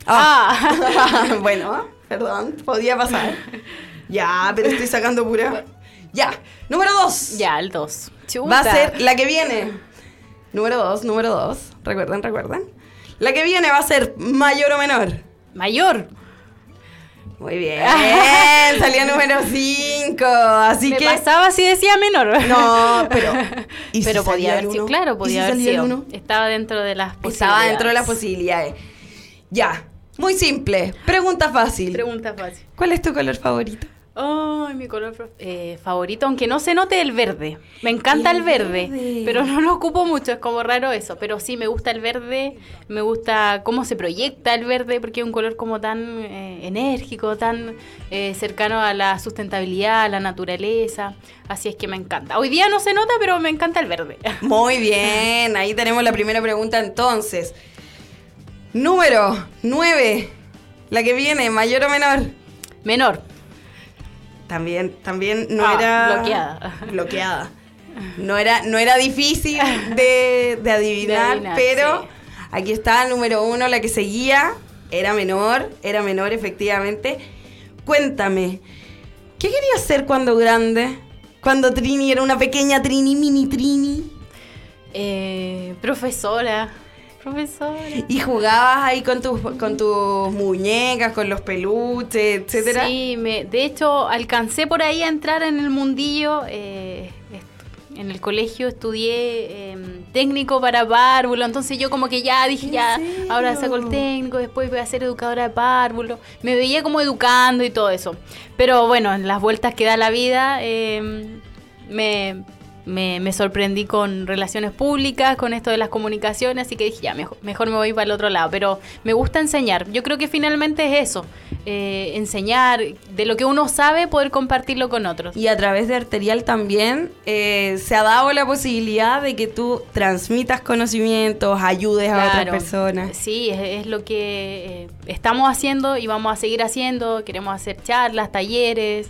Ah. Ah. bueno, perdón, podía pasar. Ya, pero estoy sacando pura. Ya, número dos. ya, el 2. Va a ser la que viene. Número dos, número dos. Recuerden, recuerden. La que viene va a ser mayor o menor. Mayor. Muy bien, salió número 5. Así Me que. pasaba si decía menor. No, pero. ¿y si pero salía podía haber sido, uno? claro, ¿Y podía si haber salía sido. uno? Estaba dentro de las posibilidades. Estaba dentro de las posibilidades. Ya, muy simple. Pregunta fácil. Pregunta fácil. ¿Cuál es tu color favorito? Ay, mi color eh, favorito, aunque no se note el verde. Me encanta el, El verde, verde. pero no lo ocupo mucho, es como raro eso. Pero sí, me gusta el verde, me gusta cómo se proyecta el verde, porque es un color como tan eh, enérgico, tan eh, cercano a la sustentabilidad, a la naturaleza. Así es que me encanta. Hoy día no se nota, pero me encanta el verde. Muy bien, ahí tenemos la primera pregunta entonces. Número 9. La que viene, mayor o menor. Menor. También, también no Ah, era. bloqueada. Bloqueada. No era, no era difícil de, de adivinar, De adivinar, pero sí. aquí está el número uno, la que seguía. Era menor, era menor efectivamente. Cuéntame, ¿qué querías ser cuando grande? Cuando Trini era una pequeña Trini, mini Trini. Eh, profesora. Profesora. Y jugabas ahí con tus, con tus muñecas, con los peluches, etcétera. Sí, me, de hecho alcancé por ahí a entrar en el mundillo. eh, en el colegio estudié eh, técnico para párvulo, entonces yo como que ya dije, ¿En ya, serio? ahora saco el técnico, después voy a ser educadora de párvulo. Me veía como educando y todo eso. Pero bueno, en las vueltas que da la vida, eh, me, me, me sorprendí con relaciones públicas, con esto de las comunicaciones, así que dije, ya, mejor, mejor me voy para el otro lado. Pero me gusta enseñar. Yo creo que finalmente es eso, eh, enseñar de lo que uno sabe, poder compartirlo con otros. Y a través de Arterial también eh, se ha dado la posibilidad de que tú transmitas conocimientos, ayudes a otras personas. Sí, es, es lo que eh, estamos haciendo y vamos a seguir haciendo. Queremos hacer charlas, talleres,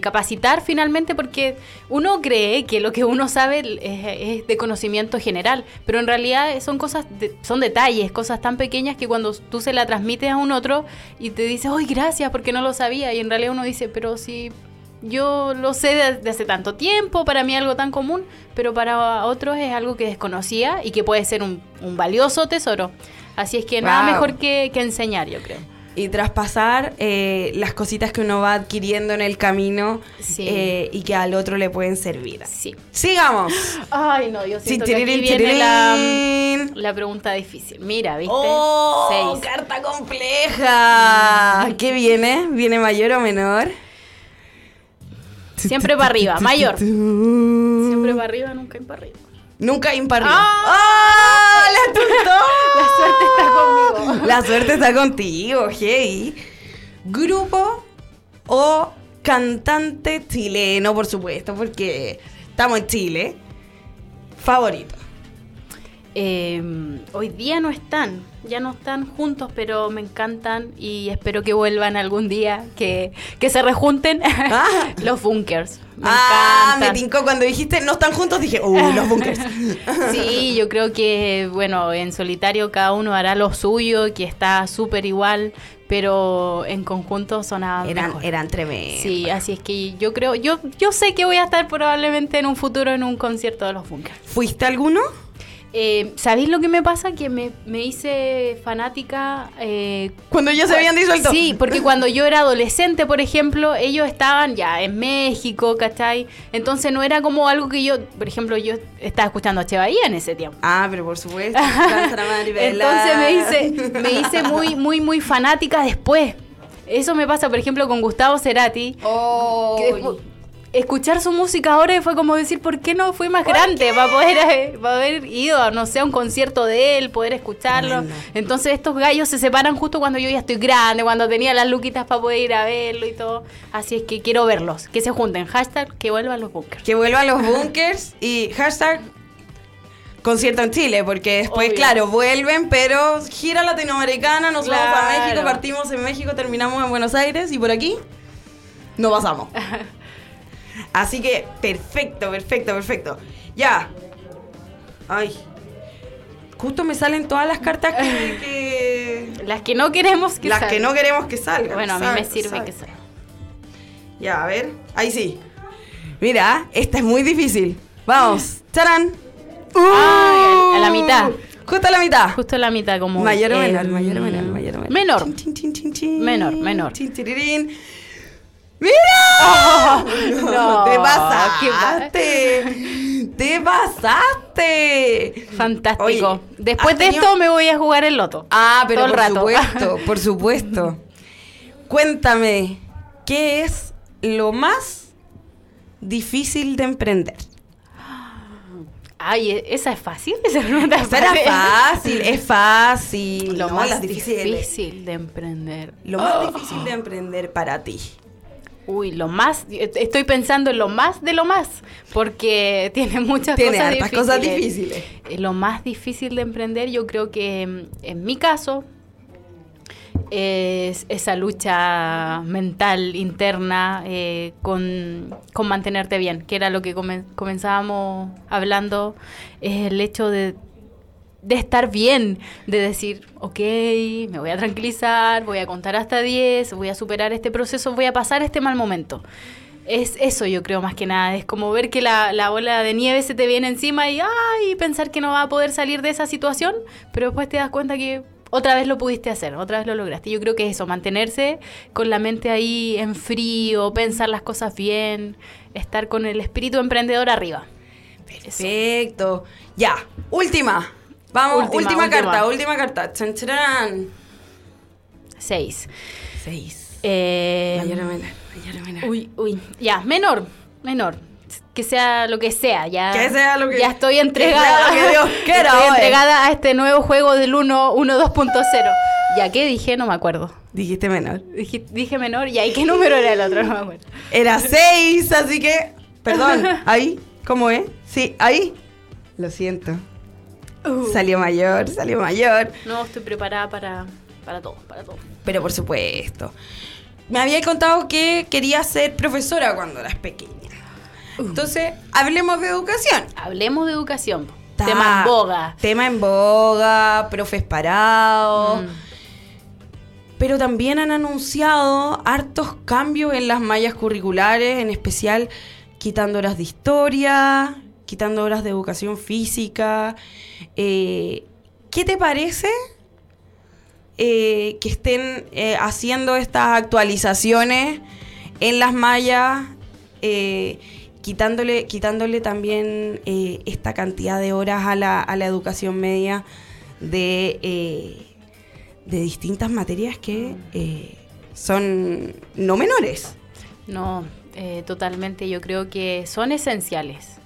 capacitar finalmente, porque uno cree que lo que uno sabe es, es de conocimiento general, pero en realidad son cosas, de- son detalles, cosas tan pequeñas que cuando tú se la transmites a un otro y te dice, ¡ay, gracias! Porque no lo sabía. Y en realidad uno dice, pero si yo lo sé desde hace tanto tiempo, para mí algo tan común, pero para otros es algo que desconocía y que puede ser un, un valioso tesoro. Así es que nada mejor que, que enseñar, yo creo. Y traspasar eh, las cositas que uno va adquiriendo en el camino Sí. eh, y que al otro le pueden servir. Sí. Sigamos. Ay, no, yo siento que aquí Tirirín, viene la, pregunta difícil. Mira, ¿viste? ¡Oh! Seis. ¡Carta compleja! ¿Qué viene? ¿Viene mayor o menor? Siempre para arriba, mayor. Siempre para arriba, nunca para arriba. Nunca impar. arriba. ¡Ah! ¡Ah! ¡La! La suerte está conmigo. La suerte está contigo, hey. Grupo o cantante chileno, por supuesto, porque estamos en Chile. Favorito. Eh, hoy día no están, ya no están juntos, pero me encantan y espero que vuelvan algún día, que, que se rejunten Ah. los bunkers. Me ah, me tincó cuando dijiste no están juntos, dije, uh, los bunkers. Sí, yo creo que, bueno, en solitario cada uno hará lo suyo, que está súper igual, pero en conjunto sonaba eran, mejor. eran tremendos. Sí, así es que yo creo, yo, yo sé que voy a estar probablemente en un futuro en un concierto de los bunkers. ¿Fuiste alguno? Eh, ¿Sabéis lo que me pasa? Que me, me hice fanática. eh, Cuando ya se habían disuelto. Sí, porque cuando yo era adolescente, por ejemplo, ellos estaban ya en México, ¿cachai? Entonces no era como algo que yo, por ejemplo, yo estaba escuchando a Che Bahía en ese tiempo. Ah, pero por supuesto. Entonces me hice, me hice muy, muy, muy fanática después. Eso me pasa, por ejemplo, con Gustavo Cerati. Oh, que después- escuchar su música ahora fue como decir, ¿por qué no fui más grande para poder, eh, para haber ido, no sé, a un concierto de él, poder escucharlo? Tremendo. Entonces estos gallos se separan justo cuando yo ya estoy grande, cuando tenía las luquitas para poder ir a verlo y todo. Así es que quiero verlos, que se junten. Hashtag que vuelvan los bunkers. que vuelvan los bunkers y hashtag concierto en Chile, porque después, Obvio. claro, vuelven, pero gira latinoamericana, nos vamos a. México, partimos en México, terminamos en Buenos Aires y por aquí no pasamos. Así que, perfecto, perfecto, perfecto. Ya. Ay. Justo me salen todas las cartas que... que- Las que no queremos que las que salgan. no queremos que salgan. Bueno, a mí me sirve que salgan. Ya, a ver. Ahí sí. Mira, esta es muy difícil. Vamos. ¡Tarán! Ay, a la mitad. Justo a la mitad. Justo la mitad como... Mayor o eh, menor, mayor o menor, mayor o menor. Menor. Chin, chin. Menor, menor. ¡Mira! no, ¡Te pasaste! ¡Te pasaste! Fantástico. Oye, Después ¿has de tenido- esto me voy a jugar el loto. Ah, pero por rato. supuesto, por supuesto. Cuéntame, ¿qué es lo más difícil de emprender? Ay, ¿e- esa es fácil. Esa pregunta es fácil, es fácil. Lo No, más difícil. difíciles. de emprender. Lo más difícil de emprender para ti. Uy, lo más. Estoy pensando en lo más de lo más. Porque tiene muchas Tiene cosas hartas difíciles. cosas difíciles. Eh, Lo más difícil de emprender, yo creo que mm, en mi caso es esa lucha mental interna eh, con, con mantenerte bien, que era lo que comen- comenzábamos hablando, es el hecho de, de estar bien, de decir, ok, me voy a tranquilizar, voy a contar hasta 10, voy a superar este proceso, voy a pasar este mal momento. Es eso yo creo más que nada, es como ver que la, la bola de nieve se te viene encima y ay, pensar que no va a poder salir de esa situación, pero después te das cuenta que otra vez lo pudiste hacer, otra vez lo lograste. Yo creo que es eso, mantenerse con la mente ahí en frío, pensar las cosas bien, estar con el espíritu emprendedor arriba. Perfecto. Ya, última. Vamos, Última, última, última. carta, última carta. Chan, charán. Seis. Seis. Eh, Mayor o menor, mayor o menor. Uy, uy. Ya, menor, menor. Que sea lo que sea, ya. Que sea lo que- Ya estoy que entregada. sea lo que Dios quiera, Estoy oye. entregada a este nuevo juego del 1, 1 2.0. ¿Ya qué dije? No me acuerdo. Dijiste menor. Dije, dije menor, ¿y ahí qué número era el otro? No me acuerdo. Era seis, así que. Perdón, ahí, ¿cómo es? Sí, ahí. Lo siento. Uh. Salió mayor, salió mayor. No, estoy preparada para, para todo, para todo. Pero por supuesto. Me había contado que quería ser profesora cuando eras pequeña. Entonces, hablemos de educación. Hablemos de educación. Ta- Tema en boga. Tema en boga, profes parados. Mm. Pero también han anunciado hartos cambios en las mallas curriculares, en especial quitando horas de historia, quitando horas de educación física. Eh, ¿Qué te parece eh, que estén eh, haciendo estas actualizaciones en las mallas, eh, quitándole, quitándole también eh, esta cantidad de horas a la, a la educación media de, de distintas materias que son no menores? No, totalmente. Yo creo que son esenciales.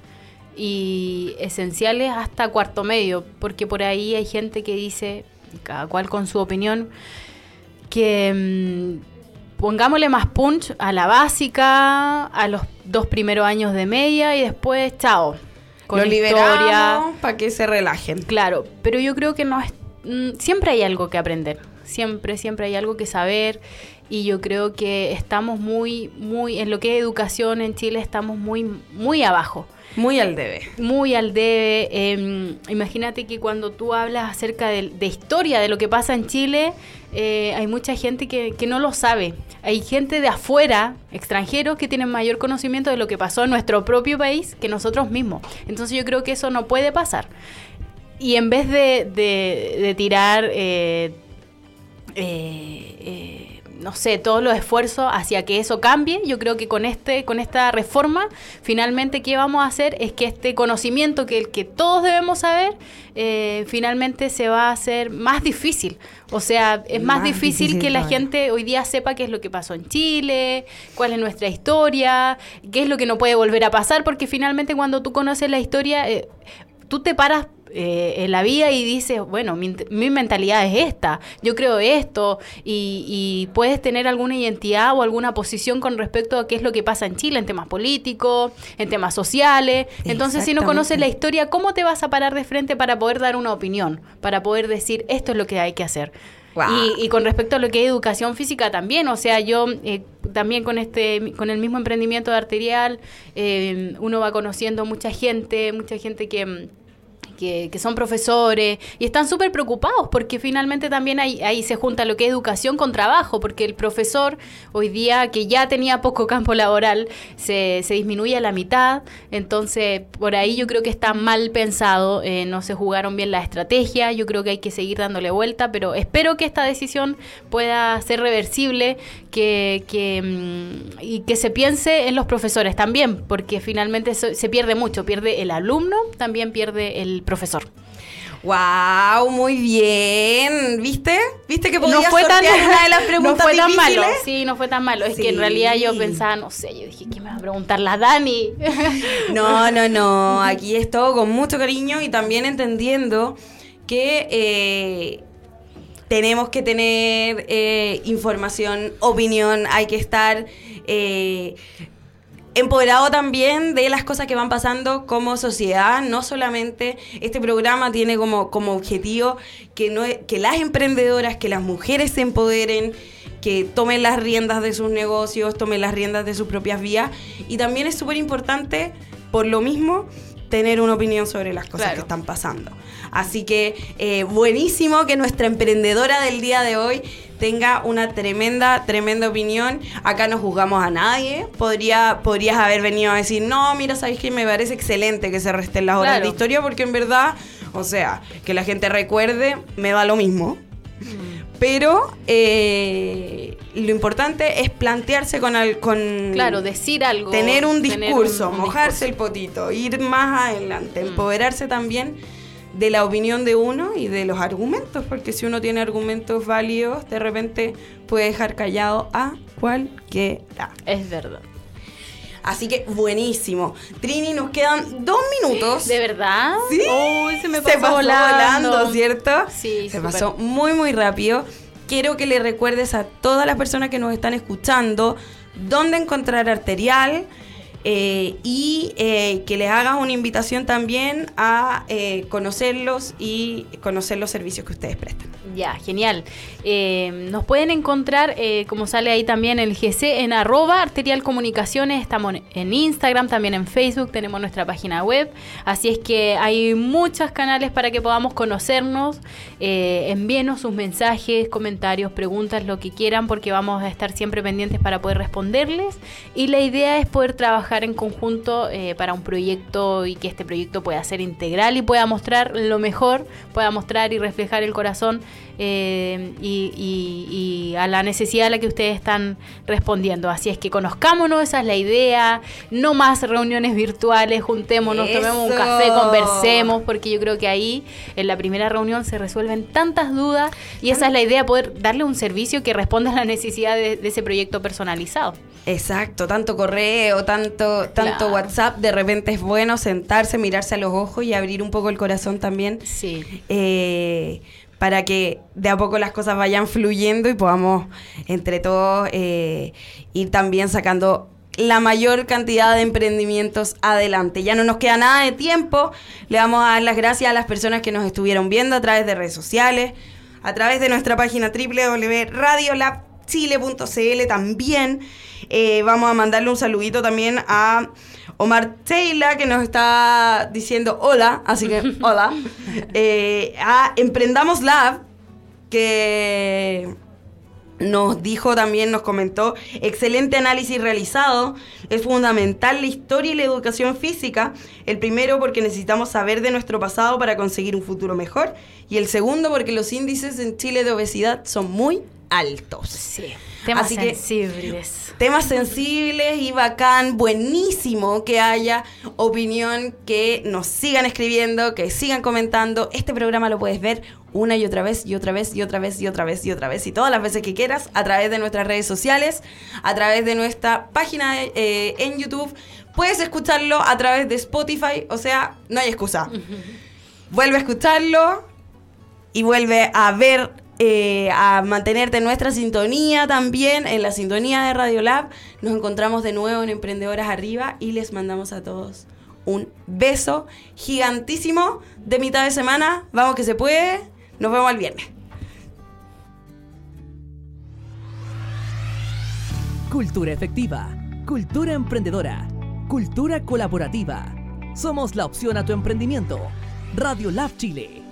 Y esenciales hasta cuarto medio, porque por ahí hay gente que dice, cada cual con su opinión, que mm, pongámosle más punch a la básica, a los dos primeros años de media y después, chao. Con Lo historia. para que se relajen. Claro, pero yo creo que no es, mm, siempre hay algo que aprender, siempre, siempre hay algo que saber y yo creo que estamos muy, muy, en lo que es educación en Chile estamos muy, muy abajo, Muy al debe. muy al debe. eh, imagínate que cuando tú hablas acerca de, de historia, de lo que pasa en Chile, eh, hay mucha gente que, que no lo sabe. Hay gente de afuera, extranjeros, que tienen mayor conocimiento de lo que pasó en nuestro propio país que nosotros mismos. Entonces yo creo que eso no puede pasar. Y en vez de, de- de tirar, eh, eh, eh, no sé, todos los esfuerzos hacia que eso cambie, yo creo que con, este, con esta reforma, finalmente, ¿qué vamos a hacer? Es que este conocimiento que todos debemos saber, eh, finalmente se va a hacer más difícil. O sea, es más, Más difícil, difícil que la todavía. gente hoy día sepa qué es lo que pasó en Chile, cuál es nuestra historia, qué es lo que no puede volver a pasar, porque finalmente cuando tú conoces la historia, eh, tú te paras eh, en la vida y dices, bueno, mi, mi, mentalidad es esta, yo creo esto, y, y, puedes tener alguna identidad o alguna posición con respecto a qué es lo que pasa en Chile en temas políticos, en temas sociales. Entonces, si no conoces la historia, ¿cómo te vas a parar de frente para poder dar una opinión, para poder decir esto es lo que hay que hacer? Y, con respecto a lo que es educación física también, o sea, yo eh, también con este, con el mismo emprendimiento de arterial, eh, uno va conociendo mucha gente, mucha gente que que, son profesores y están súper preocupados porque finalmente también ahí, se junta lo que es educación con trabajo, porque el profesor hoy día que ya tenía poco campo laboral se, se disminuye a la mitad, entonces por ahí yo creo que está mal pensado, eh, no se jugaron bien la estrategia, yo creo que hay que seguir dándole vuelta, pero espero que esta decisión pueda ser reversible, que, que mm, y que se piense en los profesores también, porque finalmente se pierde mucho, pierde el alumno, también pierde el profesor. Wow, muy bien. ¿Viste? ¿Viste que podía no fue tan, una de las preguntas No fue tan difíciles? malo. Sí, no fue tan malo. Es que en realidad yo pensaba, no sé, yo dije, ¿qué me va a preguntar la Dani? No, no, no. Aquí es todo con mucho cariño y también entendiendo que eh, tenemos que tener eh, información, opinión, hay que estar eh, empoderado también de las cosas que van pasando como sociedad. No solamente este programa tiene como, como objetivo que, no, que las emprendedoras, que las mujeres se empoderen, que tomen las riendas de sus negocios, tomen las riendas de sus propias vías. Y también es súper importante, por lo mismo, tener una opinión sobre las cosas que están pasando. Así que eh, buenísimo que nuestra emprendedora del día de hoy tenga una tremenda, tremenda opinión. Acá no juzgamos a nadie. Podría, podrías haber venido a decir, no, mira, sabéis que me parece excelente que se resten las horas de historia, porque en verdad, o sea, que la gente recuerde, me da lo mismo. Mm. Pero eh, lo importante es plantearse con, con... Claro, decir algo. Tener un discurso, mojarse el potito, ir más adelante, mm. empoderarse también de la opinión de uno y de los argumentos, porque si uno tiene argumentos válidos, de repente puede dejar callado a cualquiera. Es verdad. Así que buenísimo. Trini, nos quedan dos minutos. ¿De verdad? Sí. se me pasó, volando. ¿cierto? Sí, Se pasó muy, muy rápido. Quiero que le recuerdes a todas las personas que nos están escuchando dónde encontrar arterial, eh, y eh, que les hagas una invitación también a eh, conocerlos y conocer los servicios que ustedes prestan. Ya, genial. nos pueden encontrar, como sale ahí también el GC, en arroba arterial comunicaciones. Estamos en Instagram, también en Facebook, tenemos nuestra página web. Así es que hay muchos canales para que podamos conocernos. envíenos sus mensajes, comentarios, preguntas, lo que quieran, porque vamos a estar siempre pendientes para poder responderles. Y la idea es poder trabajar en conjunto eh, para un proyecto y que este proyecto pueda ser integral y pueda mostrar lo mejor, pueda mostrar y reflejar el corazón eh, y, a la necesidad a la que ustedes están respondiendo. Así es que conozcámonos, esa es la idea, no más reuniones virtuales, juntémonos, tomemos un café, conversemos, porque yo creo que ahí en la primera reunión se resuelven tantas dudas y esa es la idea, poder darle un servicio que responda a la necesidad de ese proyecto personalizado. Exacto, tanto correo, tanto, tanto WhatsApp, de repente es bueno sentarse, mirarse a los ojos y abrir un poco el corazón también. Sí. Eh, para que de a poco las cosas vayan fluyendo y podamos entre todos eh, ir también sacando la mayor cantidad de emprendimientos adelante. Ya no nos queda nada de tiempo. Le vamos a dar las gracias a las personas que nos estuvieron viendo a través de redes sociales, a través de nuestra página www.radiolabchile.cl también. Eh, vamos a mandarle un saludito también a Omar Taylor, que nos está diciendo hola, así que hola. Eh, a Emprendamos Lab, que nos dijo también, nos comentó, excelente análisis realizado, es fundamental la historia y la educación física, el primero porque necesitamos saber de nuestro pasado para conseguir un futuro mejor, y el segundo porque los índices en Chile de obesidad son muy altos. Sí. Temas sensibles. temas sensibles y bacán, buenísimo que haya opinión, que nos sigan escribiendo, que sigan comentando. Este programa lo puedes ver una y otra vez y otra vez y otra vez y otra vez y otra vez y todas las veces que quieras a través de nuestras redes sociales, a través de nuestra página eh, en YouTube. Puedes escucharlo a través de Spotify, o sea, no hay excusa. vuelve a escucharlo y vuelve a ver, eh, a mantenerte en nuestra sintonía también, en la sintonía de Radio Lab. Nos encontramos de nuevo en Emprendedoras Arriba y les mandamos a todos un beso gigantísimo de mitad de semana. Vamos que se puede. Nos vemos el viernes. Cultura efectiva, cultura emprendedora, cultura colaborativa. Somos la opción a tu emprendimiento. Radio Lab Chile